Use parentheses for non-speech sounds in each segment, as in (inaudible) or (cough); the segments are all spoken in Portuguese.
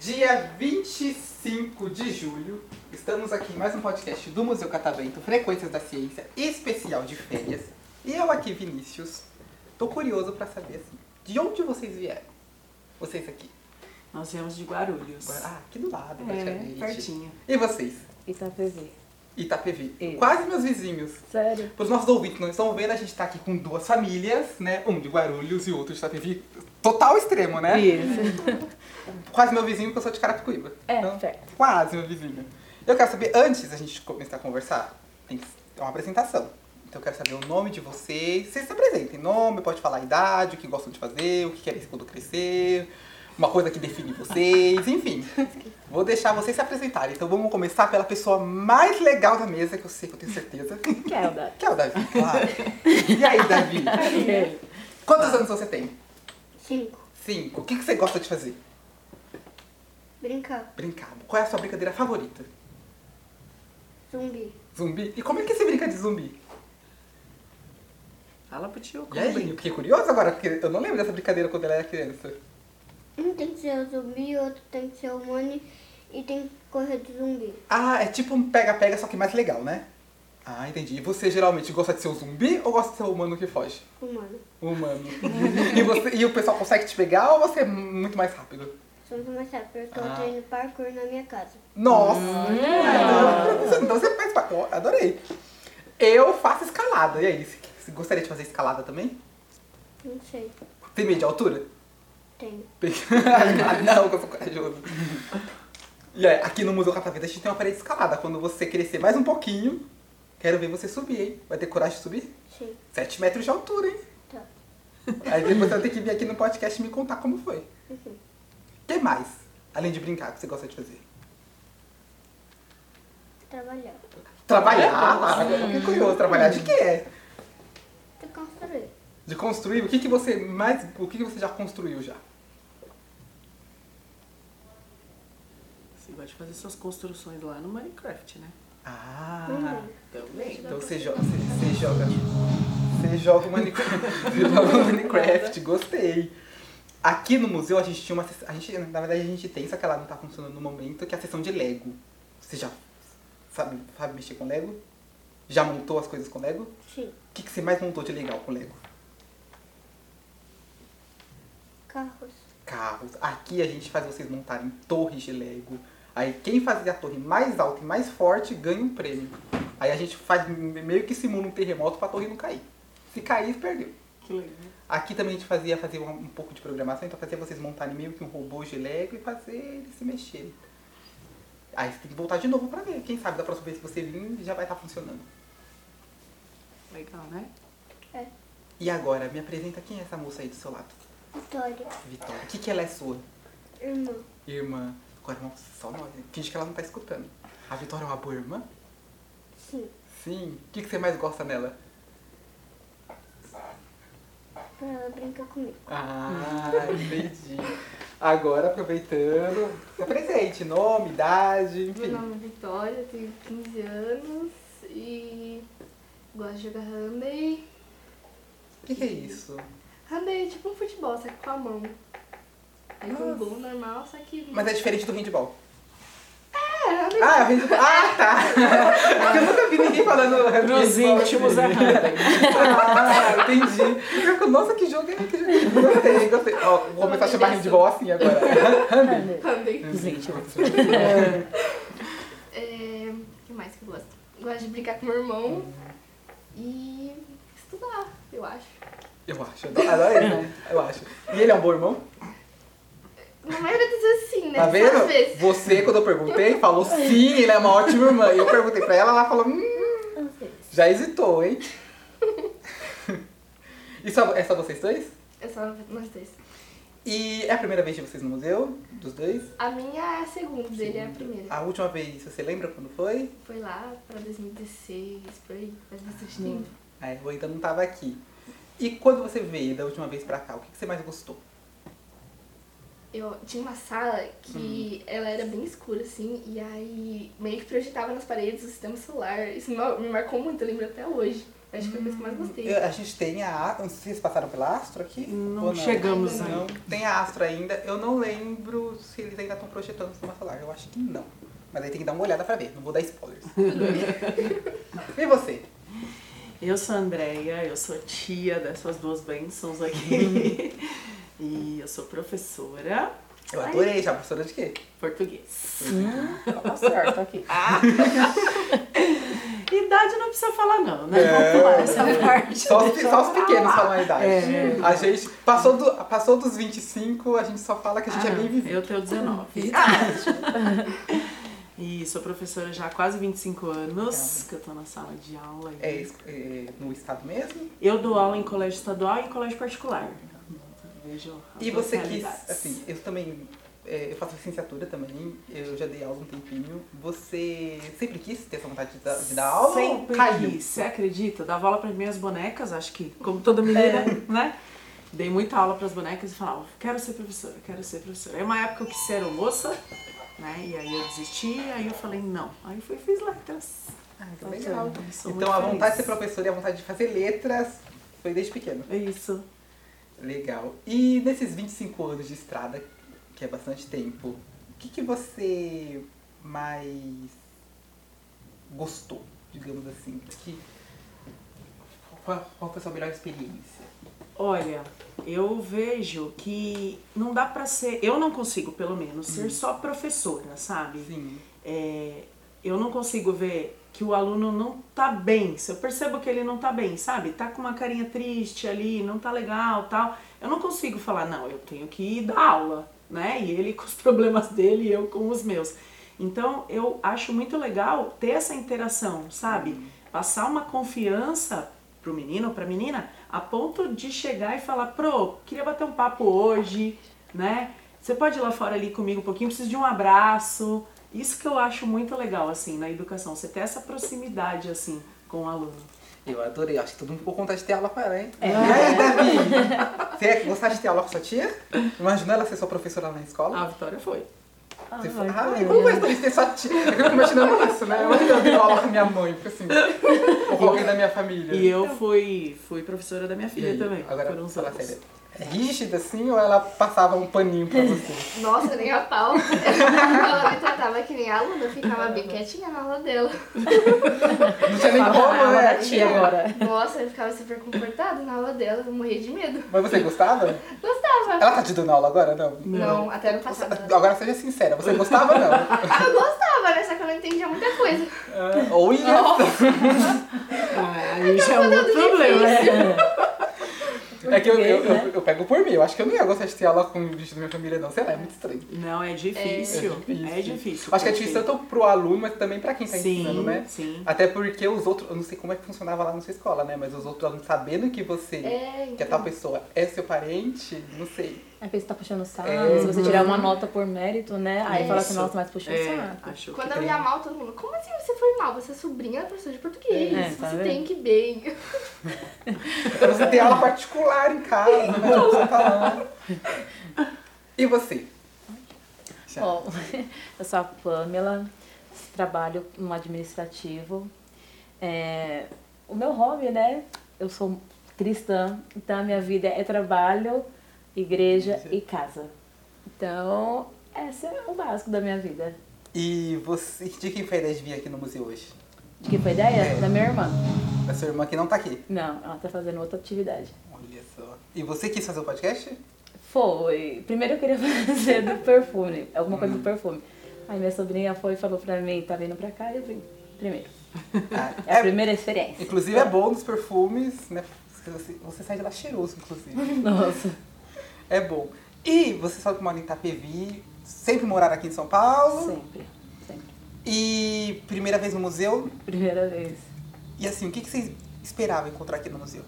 Dia 25 de julho, estamos aqui em mais um podcast do Museu Catavento, Frequências da Ciência, especial de férias. E eu aqui, Vinícius, tô curioso pra saber assim, de onde vocês vieram? Vocês aqui. Nós viemos de Guarulhos. Ah, aqui do lado, É, praticamente. pertinho. E vocês? Itapevi. Itapevi. Isso. Quase meus vizinhos. Sério? Para os nossos ouvintes que não estão vendo, a gente tá aqui com duas famílias, né? Um de Guarulhos e outro de Itapevi. Total extremo, né? Isso. (laughs) Quase meu vizinho, porque eu sou de Carapicuíba. É, Então, perto. Quase meu vizinho. Eu quero saber, antes da gente começar a conversar, tem uma apresentação. Então eu quero saber o nome de vocês. Vocês se apresentem. Nome, pode falar a idade, o que gostam de fazer, o que querem quando crescer, uma coisa que define vocês, enfim. Vou deixar vocês se apresentarem. Então vamos começar pela pessoa mais legal da mesa, que eu sei que eu tenho certeza. Que é o da... Que é o Davi, claro. E aí, Davi? Quantos anos você tem? Cinco. Cinco. O que que você gosta de fazer? Brincar. Brincar. Qual é a sua brincadeira favorita? Zumbi. Zumbi? E como é que você brinca de zumbi? Fala pro tio E aí, eu brinca. fiquei curioso agora, porque eu não lembro dessa brincadeira quando ela era criança. Um tem que ser o zumbi, outro tem que ser o humano e tem que correr de zumbi. Ah, é tipo um pega-pega, só que mais legal, né? Ah, entendi. E você geralmente gosta de ser o zumbi ou gosta de ser o humano que foge? Humano. Humano. (laughs) e, você, e o pessoal consegue te pegar ou você é muito mais rápido? Só muito mais rápido. Eu tô Ah. treinando parkour na minha casa. Nossa! Então, então você faz. pa- ó, Adorei. Eu faço escalada. E aí, você- você gostaria de fazer escalada também? Não sei. Tem medo de altura? Tenho. (laughs) Ah, não, que eu sou corajoso. E aí, aqui no Museu Catavento a gente tem uma parede escalada. Quando você crescer mais um pouquinho, quero ver você subir, hein? Vai ter coragem de subir? Sim. 7 metros de altura, hein? Tá. Aí depois você vai ter que vir aqui no podcast e me contar como foi. O Uhum. que mais? Além de brincar, que você gosta de fazer? Trabalhar. Trabalhar? Ah, eu fiquei curioso. Trabalhar de quê? Que construir. De construir? O que, que você mais. O que, que você já construiu já? Você gosta de fazer suas construções lá no Minecraft, né? Ah. Uhum. Também. Então você joga. Você, você joga. Você joga o Minecraft. (laughs) Você joga o Minecraft, gostei. Aqui no museu a gente tinha uma sessão. A gente, na verdade a gente tem, só que ela não tá funcionando no momento, que é a sessão de Lego. Você já sabe, sabe mexer com Lego? Já montou as coisas com Lego? Sim. O que, que você mais montou de legal com Lego? Carros. Carros. Aqui a gente faz vocês montarem torres de Lego. Aí quem fazer a torre mais alta e mais forte ganha um prêmio. Aí a gente faz meio que simula um terremoto pra torre não cair. Se cair, perdeu. Que legal. Aqui também a gente fazia, fazia um, um pouco de programação, então fazia vocês montarem meio que um robô de Lego e fazer eles se mexerem. Aí você tem que voltar de novo pra ver. Quem sabe da próxima vez que você vir já vai estar funcionando. Legal, né? É. E agora, me apresenta quem é essa moça aí do seu lado. Vitória. Vitória. O que, que ela é sua? Irmã. Irmã. Agora, não, só nós. Finge que ela não tá escutando. A Vitória é uma boa irmã? Sim. Sim. O que, que você mais gosta nela? Pra ela brincar comigo. Ah, entendi. Agora, aproveitando, se apresente, nome, idade, enfim. Meu nome é Vitória, tenho 15 anos e gosto de jogar handball. O que, que é isso? Handball é tipo um futebol, só que com a mão. Aí com um gol normal, só que. Mas é diferente do handball. É, handball. Ah, é o handball. Ah, tá. Porque eu nunca vi ninguém falando. Nos íntimos é. Ah, entendi. Eu Nossa, que jogo é que jogo é? Gostei, gostei. Ó, vou começar a chamar handball assim agora. Handball. handball. Gente, É. O que mais que eu gosto? Gosto de brincar com meu irmão e estudar, eu acho. Eu acho. Adoro ele, né? Eu acho. E ele é um bom irmão? Na maioria das vezes sim, né? Tá vendo? vezes. Você, quando eu perguntei, falou sim, ele é uma ótima irmã. E eu perguntei pra ela, ela falou, hum, já hesitou, hein? E só, é só vocês dois? É só nós dois. E é a primeira vez de vocês no museu? Dos dois? A minha é a segunda, dele é a primeira. A última vez, você lembra quando foi? Foi lá pra 2016, por aí, faz bastante tempo. É, eu ainda não tava aqui. E quando você veio da última vez pra cá, o que você mais gostou? Eu tinha uma sala que ela era bem escura, assim, e aí meio que projetava nas paredes o sistema solar. Isso me mar- me marcou muito, eu lembro até hoje. Acho que foi a coisa que eu mais gostei. Eu- a gente tem a. Não sei se vocês passaram pela Astro aqui? Não ou chegamos Ainda Não, tem a Astro ainda. Eu não lembro se eles ainda estão projetando o sistema solar. Eu acho que não. Mas aí tem que dar uma olhada pra ver. Não vou dar spoilers. (laughs) e você? Eu sou a Andrea, eu sou tia dessas duas bênçãos aqui. (laughs) e eu sou professora Eu adorei já. Professora de quê? português. Tá certo aqui. (laughs) Idade não precisa falar não, né? É. Vamos pular essa parte. Só os, só os pequenos falam a idade. É. A gente passou, do, passou dos 25, a gente só fala que a gente é Ah, bem vivido. Eu tenho 19. e (laughs) sou professora já há quase 25 anos, que eu tô na sala de aula. É, é no estado mesmo? Eu dou aula em colégio estadual e em colégio particular. Vejo E você quis, assim, eu também, é, eu faço licenciatura também, eu já dei aula um tempinho. Você sempre quis ter essa vontade de dar, de dar aula? Sempre caiu? quis, você acredita? Eu dava aula para minhas bonecas, acho que como toda menina, É. (laughs) né? Dei muita aula para as bonecas e falava, quero ser professora, quero ser professora. Aí uma época eu quis ser moça, né? E aí eu desisti, aí eu falei, não. Aí fui e fiz letras. Ah, então legal. Sou Então a vontade de ser professora e a vontade de fazer letras foi desde pequeno. É isso. Legal. E nesses 25 anos de estrada, que é bastante tempo, o que, que você mais gostou, digamos assim? Que, qual, qual foi a sua melhor experiência? Olha, eu vejo que não dá pra ser, eu não consigo, pelo menos, ser só professora, sabe? Sim. É, eu não consigo ver que o aluno não tá bem. Se eu percebo que ele não tá bem, sabe? Tá com uma carinha triste ali, não tá legal, tal. Eu não consigo falar, não, eu tenho que ir dar aula, né? E ele (laughs) com os problemas dele e eu com os meus. Então, eu acho muito legal ter essa interação, sabe? Passar uma confiança pro menino ou pra menina a ponto de chegar e falar, pro, queria bater um papo hoje, né? Você pode ir lá fora ali comigo um pouquinho, preciso de um abraço. Isso que eu acho muito legal, assim, na educação. Você ter essa proximidade, assim, com o aluno. Eu adorei, acho que todo mundo ficou com vontade de ter aula com ela, hein? É, Davi? Você ia gostar de ter aula com sua tia? Imagina ela ser sua professora na escola? A Vitória foi. Você Ai, fala, que ah, e como vai ser ter sua tia? É eu fico imaginando isso, né? Imagina eu ter aula com minha mãe, porque assim, ou com alguém da minha família. E eu fui, fui professora da minha E filha aí, também, Agora, por uns anos. sério. É rígida assim ou ela passava um paninho pra você? (laughs) Nossa, nem a pau. (laughs) Ela me tratava que nem aluna, eu ficava bem quietinha na aula dela. Não tinha nem como, Ah, né? da tia agora. Nossa, eu ficava super comportada na aula dela, eu morria de medo. Mas você gostava? Gostava. Ela tá te dando aula agora? Não. Não, até no passado. Agora seja sincera, você gostava ou não? Ah, eu gostava, né? Só que eu não entendia muita coisa. Ah, ou ia. (laughs) Ah, aí já é um outro problema, né? É que eu, eu, Português, eu, eu pego por mim. Eu acho que eu não ia gostar de ter aula com gente da minha família, não. Sei lá, é muito estranho. Não, é difícil. É difícil. É difícil. Acho que é difícil tanto pro aluno, mas também pra quem tá Sim, ensinando, né? sim. Até porque os outros, eu não sei como é que funcionava lá na sua escola, né? Mas os outros alunos sabendo que você, É, que a tal pessoa é seu parente, não sei. Aí você tá puxando o saco. É. Se você tirar uma nota por mérito, né? Aí fala assim, nossa, mas puxou o É, saco. acho Quando eu tem- ia mal, todo mundo, como assim você foi mal? Você é sobrinha da professora de português. É, tá você vendo? tem que ir bem. (laughs) Você ter aula particular em casa, né? Você falando. E você? Bom, (laughs) eu sou a Pamela, trabalho no administrativo. É, o meu hobby, né? Eu sou cristã, então a minha vida é trabalho, igreja e casa. Então, esse é o básico da minha vida. E você, de quem foi a ideia de vir aqui no museu hoje? De que foi ideia? É. Da minha irmã. Da sua irmã que não tá aqui. Não, ela tá fazendo outra atividade. Olha só. E você quis fazer o podcast? Foi. Primeiro eu queria (laughs) fazer do perfume, alguma coisa do perfume. Aí minha sobrinha foi e falou pra mim, tá vindo pra cá, e eu vim primeiro. Ah, É a primeira experiência. Inclusive é bom dos perfumes, né? Você, você sai de lá cheiroso, inclusive. (laughs) Nossa. É bom. E você sabe que mora em Itapevi, sempre morar aqui em São Paulo. Sempre, sempre. E primeira vez no museu. Primeira vez. E assim, o que, que você esperava encontrar aqui no museu?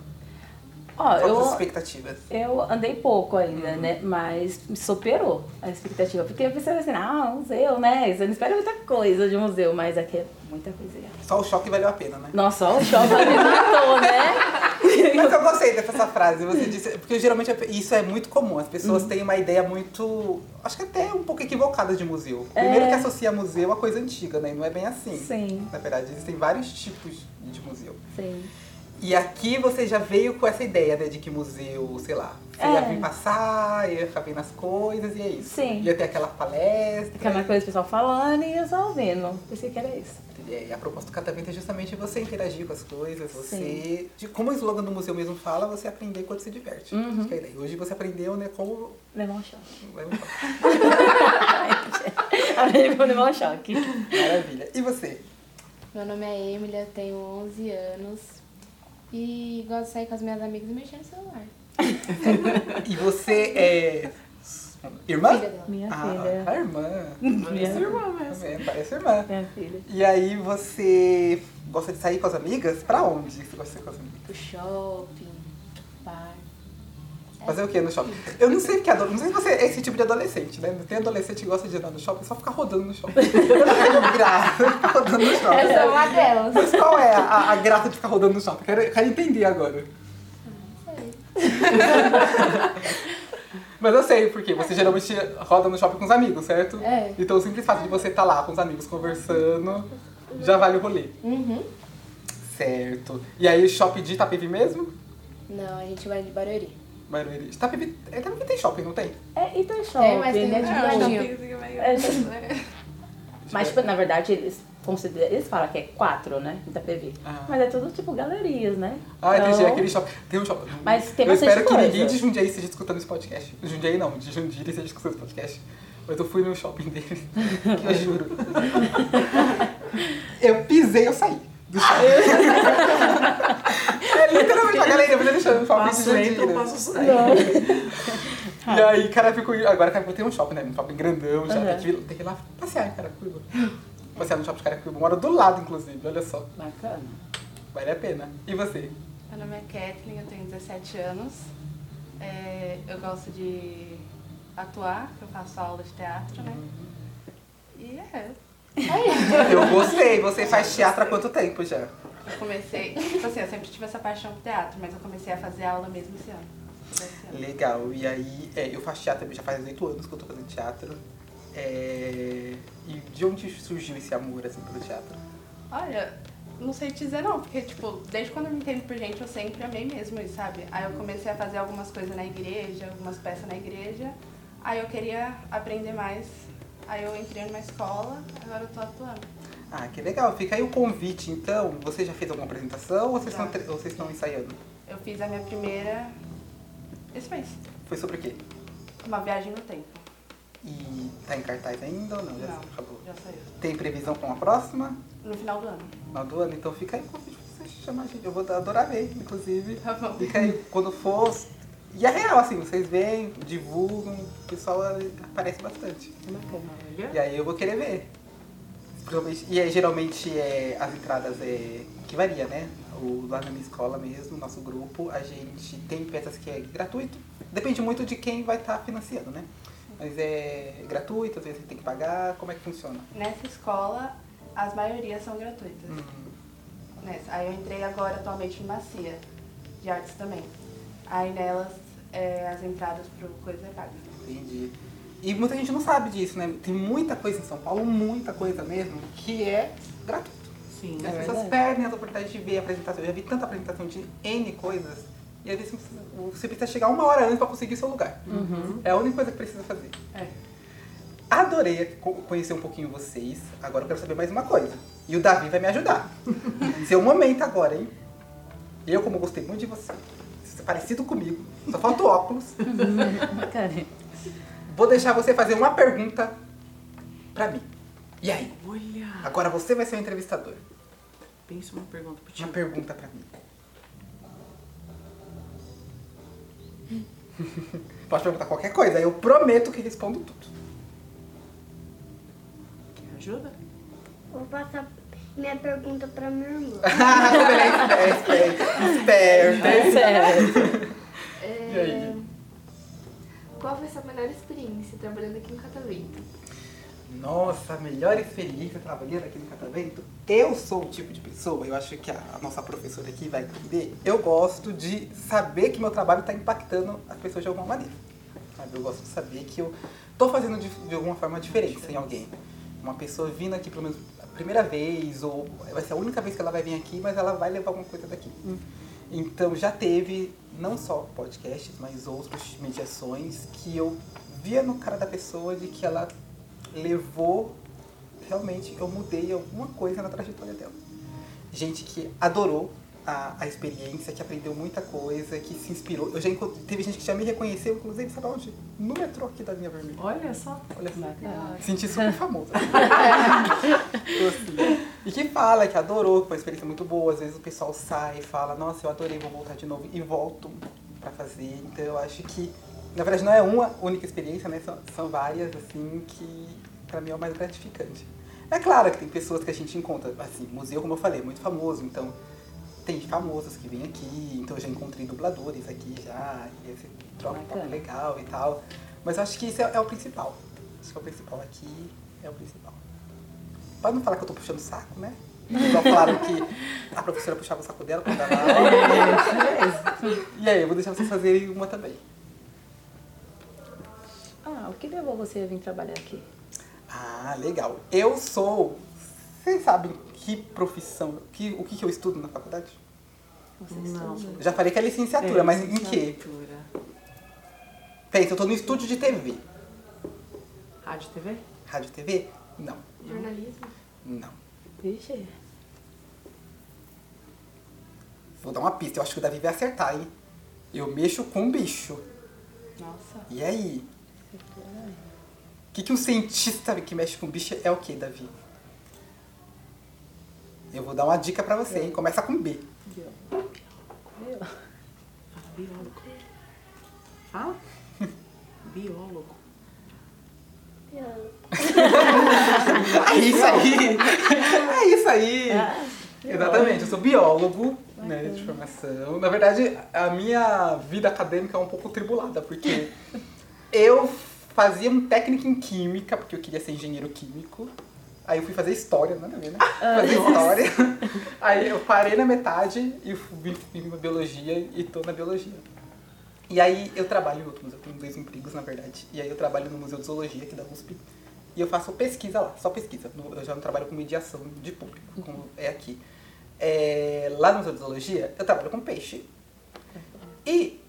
Ó, as eu, expectativas? eu andei pouco ainda, né? Mas me superou a expectativa. Porque eu pensei assim, ah, museu, né? Você não espera muita coisa de museu, mas aqui é muita coisa. Só o choque valeu a pena, né? Nossa, o shopping me matou, né? Mas eu gostei dessa (laughs) frase. Você disse. Porque geralmente isso é muito comum. As pessoas Uhum. têm uma ideia muito. Acho que até um pouco equivocada de museu. Primeiro É. que associa museu a coisa antiga, né? E não é bem assim. Sim, Na verdade, existem vários tipos de museu. sim. E aqui você já veio com essa ideia, né? De que museu, sei lá, você ia É. vir passar, ia ficar vendo as coisas e é isso. Sim. Ia ter aquela palestra. Aquela coisa do pessoal falando e eu só ouvindo. Pensei que era isso. E a proposta do catavento é justamente você interagir com as coisas, você. De, como o slogan do museu mesmo fala, você aprender quando se diverte. Uhum. Acho que é a ideia. Hoje você aprendeu, né, como. (laughs) (laughs) Um choque. Maravilha. Aprendi com choque. E você? Meu nome é Emily, eu tenho 11 anos e gosto de sair com as minhas amigas e mexer no celular. (laughs) E você é. Irmã? Filha dela. Minha ah, filha. a irmã. Minha irmã mesmo. É, parece irmã. Minha filha. E aí você gosta de sair com as amigas? Pra onde você gosta de sair com as amigas? Pro shopping, bar. Fazer o que no shopping? Eu não sei porque ado- não sei se você é esse tipo de adolescente, né? Tem adolescente que gosta de andar no shopping só ficar rodando no shopping. (laughs) Eu não tenho graça de ficar rodando no shopping. Essa é uma delas. Mas qual é a, a graça de ficar rodando no shopping? Quero, quero entender agora. (laughs) Mas eu sei porque você geralmente roda no shopping com os amigos, certo? É. Então o simples fato de você estar lá com os amigos conversando já vale o rolê. Uhum. Certo. E aí o shopping de Itapevi mesmo? Não, a gente vai de Barueri. Barueri. Itapevi, Itapevi tem shopping, não tem? É, e tem shopping, mas tem né? de Tipo, ladinho. É, Mas, tipo, na verdade, eles, consideram, eles falam que é quatro, né? Itapevi. Ah. Mas é tudo tipo galerias, né? Ah, entendi. Então, É aquele shopping. Tem um shopping. Mas tem Eu espero que ninguém de Jundiaí esteja escutando esse podcast. Jundiaí não, de Jundiri esteja escutando esse podcast. Mas eu fui no shopping dele, (laughs) que eu juro. (laughs) Eu pisei, eu saí do shopping. (laughs) é literalmente a galeria, mas deixando no shopping de Passo entra, Jundiri. passo. E aí, Carapicuíba, agora Carapicuíba tem um shopping, né? Um shopping grandão já. Uhum. Tem, que ir, tem que ir lá passear em Carapicuíba. Passear no shopping de Carapicuíba. Mora do lado, inclusive, olha só. Bacana. Vale a pena. E você? Meu nome é Kathleen, eu tenho 17 anos. É, eu gosto de atuar, eu faço aula de teatro, né? E é. Eu gostei. Você faz teatro há quanto tempo já? Eu comecei, tipo assim, eu sempre tive essa paixão por teatro, mas eu comecei a fazer aula mesmo esse ano. Esse ano. Legal. E aí, é, eu faço teatro já faz oito anos que eu tô fazendo teatro. É, E de onde surgiu esse amor, assim, pelo teatro? Olha, não sei te dizer não, porque, tipo, desde quando eu me entendo por gente, eu sempre amei mesmo sabe? Aí eu comecei a fazer algumas coisas na igreja, algumas peças na igreja. Aí eu queria aprender mais. Aí eu entrei numa escola, agora eu tô atuando. Ah, que legal. Fica aí o convite, então. Você já fez alguma apresentação ou vocês, Já. estão, tre- ou vocês estão ensaiando? Eu fiz a minha primeira esse mês. Foi sobre o quê? Uma viagem no tempo. E tá em cartaz ainda ou não? Já Não. acabou. Já saiu. Tem previsão para uma próxima? No final do ano. Final do ano? Então fica aí o convite pra você chamar a gente. Eu vou adorar ver, inclusive. Tá bom. Fica aí quando for. E é real, assim, vocês veem, divulgam, o pessoal aparece bastante. E aí eu vou querer ver. E aí, geralmente é, as entradas é. que varia, né? O, lá na minha escola mesmo, nosso grupo, a gente tem peças que é gratuito. Depende muito de quem vai estar financiando, né? Mas é gratuito, às vezes você tem que pagar, como é que funciona? Nessa escola, as maiorias são gratuitas. Hum, Nessa. Aí eu entrei agora atualmente em Macia, de artes também. Aí nelas, é, as entradas pro coisa é paga. entendi. E muita gente não sabe disso, né? Tem muita coisa em São Paulo, muita coisa mesmo, que é gratuito. Sim. As É pessoas verdade. perdem as oportunidades de ver a apresentação. Eu já vi tanta apresentação de N coisas. E às vezes você precisa chegar uma hora antes para conseguir seu lugar. É a única coisa que precisa fazer. É. Adorei co- conhecer um pouquinho vocês. Agora eu quero saber mais uma coisa. E o Davi vai me ajudar. (laughs) Seu momento agora, hein? Eu, como gostei muito de você, você é parecido comigo, só falta o óculos. (laughs) Bacana. Vou deixar você fazer uma pergunta pra mim. E aí? Olha. Agora você vai ser o entrevistador. Pensa uma pergunta pro Uma tio. pergunta pra mim. (laughs) Pode perguntar qualquer coisa, eu prometo que respondo tudo. Quer ajuda? Vou passar minha pergunta pra minha irmã. é esperto, esperto. É sério. E aí? Qual foi a sua melhor experiência trabalhando aqui no Catavento? Nossa, melhor experiência trabalhando aqui no catavento? Eu sou o tipo de pessoa, eu acho que a nossa professora aqui vai entender. Eu gosto de saber que meu trabalho está impactando as pessoas de alguma maneira. Eu gosto de saber que eu estou fazendo de, de alguma forma diferença em alguém. Uma pessoa vindo aqui pelo menos a primeira vez, ou vai ser a única vez que ela vai vir aqui, mas ela vai levar alguma coisa daqui. Então já teve não só podcasts, mas outras mediações que eu via no cara da pessoa de que ela levou, realmente eu mudei alguma coisa na trajetória dela. Gente que adorou a, a experiência, que aprendeu muita coisa, que se inspirou. Eu já teve gente que já me reconheceu, inclusive, sabe onde? No metrô aqui da linha vermelha. Olha só. Olha só. Bacana. Senti super (laughs) assim, e que fala que adorou, que foi uma experiência muito boa. Às vezes o pessoal sai e fala, nossa, eu adorei, vou voltar de novo. E volto pra fazer. Então eu acho que, na verdade, não é uma única experiência, né? São, são várias, assim, que pra mim é o mais gratificante. É claro que tem pessoas que a gente encontra, assim, museu, como eu falei, é muito famoso, então tem famosos que vêm aqui, então eu já encontrei dubladores aqui já, e esse troca um papo legal e tal. Mas acho que isso é, é o principal. Acho que é o principal aqui, é o principal. Pode não falar que eu tô puxando o saco, né? Igual falaram que a professora puxava o saco dela quando (laughs) dava aula. E aí, eu vou deixar vocês fazerem uma também. O que levou você a vir trabalhar aqui? Ah, legal. Eu sou. Vocês sabem que profissão, que, o que, que eu estudo na faculdade? Você Não. estuda? Já falei que é licenciatura, É, mas em quê? licenciatura. Pensa, eu tô no estúdio de TV. Rádio TV? Rádio e TV? Não. Jornalismo. Não. Vixe. Vou dar uma pista, eu acho que o Davi vai acertar, hein? Eu mexo com bicho. Nossa. E aí? O que, que um cientista que mexe com bicho é o que, Davi? Eu vou dar uma dica pra você, hein? Começa com B. Fala, biólogo. Fala? biólogo. É isso aí! É isso aí! Exatamente, eu sou biólogo, né, de formação. Na verdade, a minha vida acadêmica é um pouco tribulada, porque eu fazia um técnico em química, porque eu queria ser engenheiro químico. Aí eu fui fazer história, nada a ver, né? Fazer história. (laughs) Aí eu parei na metade e fui pra biologia e tô na biologia. E aí eu trabalho em outro museu, eu tenho dois empregos, na verdade. E aí eu trabalho no Museu de Zoologia aqui da USP. E eu faço pesquisa lá, só pesquisa. Eu já não trabalho com mediação de público, como é aqui. É, lá no Museu de Zoologia, eu trabalho com peixe. E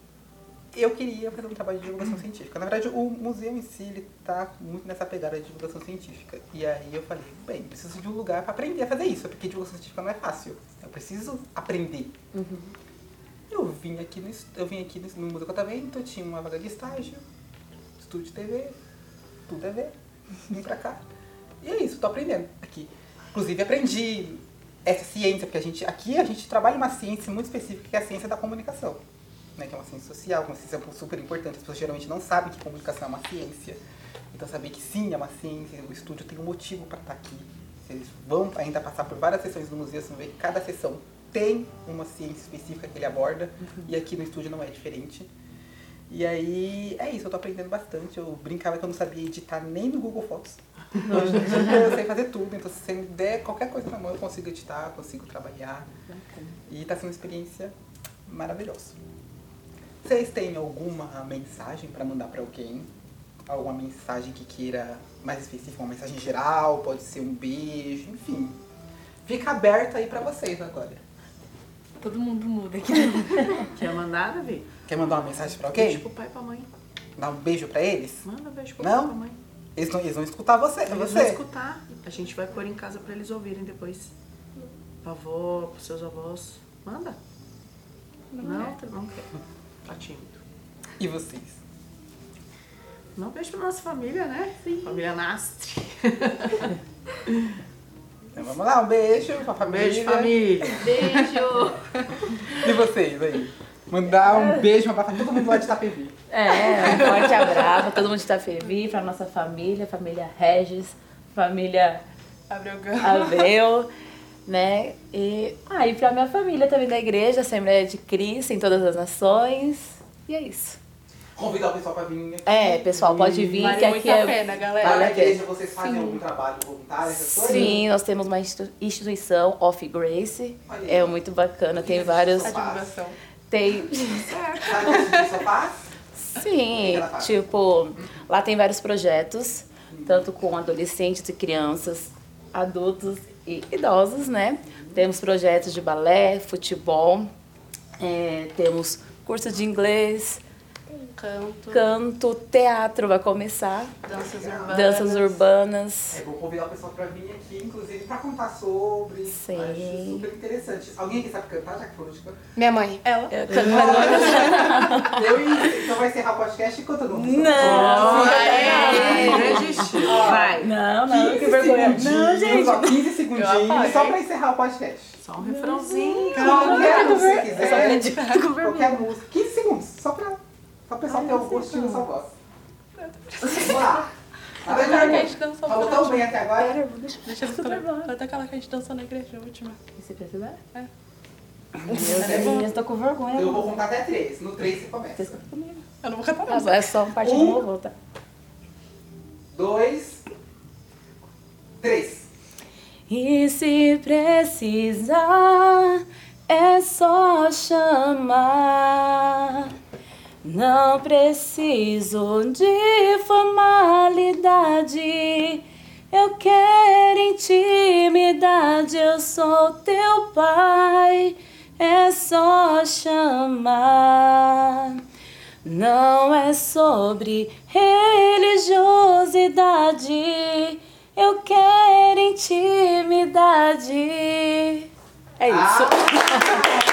eu queria fazer um trabalho de divulgação científica. Na verdade, o museu em si, ele tá muito nessa pegada de divulgação científica. E aí eu falei, bem, preciso de um lugar para aprender a fazer isso, porque divulgação científica não é fácil. Eu preciso aprender. Eu vim aqui no, eu vim aqui no, no Museu Catavento, tinha uma vaga de estágio, estúdio de TV, tudo a ver, vim pra cá. E é isso, tô aprendendo aqui. Inclusive aprendi essa ciência, porque a gente, aqui a gente trabalha uma ciência muito específica, que é a ciência da comunicação. Né, que é uma ciência social, uma ciência super importante. As pessoas geralmente não sabem que comunicação é uma ciência. Então saber que sim, é uma ciência, o estúdio tem um motivo para estar aqui. Vocês vão ainda passar por várias sessões do museu, vocês vão ver que cada sessão tem uma ciência específica que ele aborda, e aqui no estúdio não é diferente. E aí, é isso, eu tô aprendendo bastante. Eu brincava que eu não sabia editar nem no Google Fotos. Hoje em dia eu sei fazer tudo, então se você me der qualquer coisa na mão, eu consigo editar, consigo trabalhar. E tá sendo uma experiência maravilhosa. Vocês têm alguma mensagem para mandar para alguém? Alguma mensagem que queira mais específica, uma mensagem geral, pode ser um beijo, enfim. Fica aberto aí para vocês agora. Todo mundo muda aqui. (laughs) Quer mandar, Davi? Quer mandar uma mensagem para Beijo alguém? pro pai e pra mãe. Dar um beijo para eles? Manda beijo pro Não? pai e pra mãe. Eles não, eles vão escutar você, Eles vão você. escutar. A gente vai pôr em casa pra eles ouvirem depois. Pra avó, pros seus avós. Manda. Não, não, não quer. Tá tímido. E vocês? Não beijo pra nossa família, né? Família Nastre. (laughs) Então vamos lá, um beijo pra família. Beijo, família. Beijo! E vocês aí? Mandar um beijo pra todo mundo lá de Itapevi. É, um forte abraço pra todo mundo de Itapevi, pra nossa família, família Regis, família Abreu. Abreu, né? E, ah, e pra minha família também da igreja, Assembleia de Cristo em todas as nações. E é isso. Convidar o pessoal pra vir aqui. É, pessoal, pode vir, Vale que muito aqui a é. pena, galera. Vale a igreja vocês fazem algum trabalho voluntário, essas coisas? Sim, nós temos uma institu- instituição, Off Grace. Olha aí. É muito bacana, tem vários. A divulgação. Tem. (laughs) Sabe o que a gente faz? Sim, faz? tipo, lá tem vários projetos, tanto com adolescentes e crianças, adultos e idosos, né? Temos projetos de balé, futebol, é, temos curso de inglês, Canto, canto, teatro vai começar, danças urbanas. danças urbanas. É, vou convidar o pessoal pra vir aqui, inclusive pra contar sobre. Sim. Acho super interessante. Alguém aqui sabe cantar, já que falou de cantar? Minha mãe. Ela. Eu canto (laughs) Eu e então vai encerrar o podcast e conta o nome. Não! Aê, grande estilo. Vai. Não, não, que vergonha. Não, gente. Só 15 Eu segundinhos, só pra encerrar o podcast. Só um refrãozinho. Qualquer música Eu queria quiser. Qualquer música. 15 segundos, só pra, só o pessoal ter o gostinho da sua voz. Vamos lá. Tá vendo, Aquela que a gente dançou Falou tão bem até agora. Deixa eu escolher. Até aquela que a gente dançou na igreja, a última. Você precisar? É. Meu Deus, tô com vergonha. Eu vou contar até 3. No 3 você começa. Vocês comigo. Eu não vou cantar Tá bom, é só parte de Um. novo, tá? 2, 3. E se precisar, é só chamar. Não preciso de formalidade. Eu quero intimidade. Eu sou teu pai. É só chamar. Não é sobre religiosidade. Eu quero intimidade. É isso. Ah,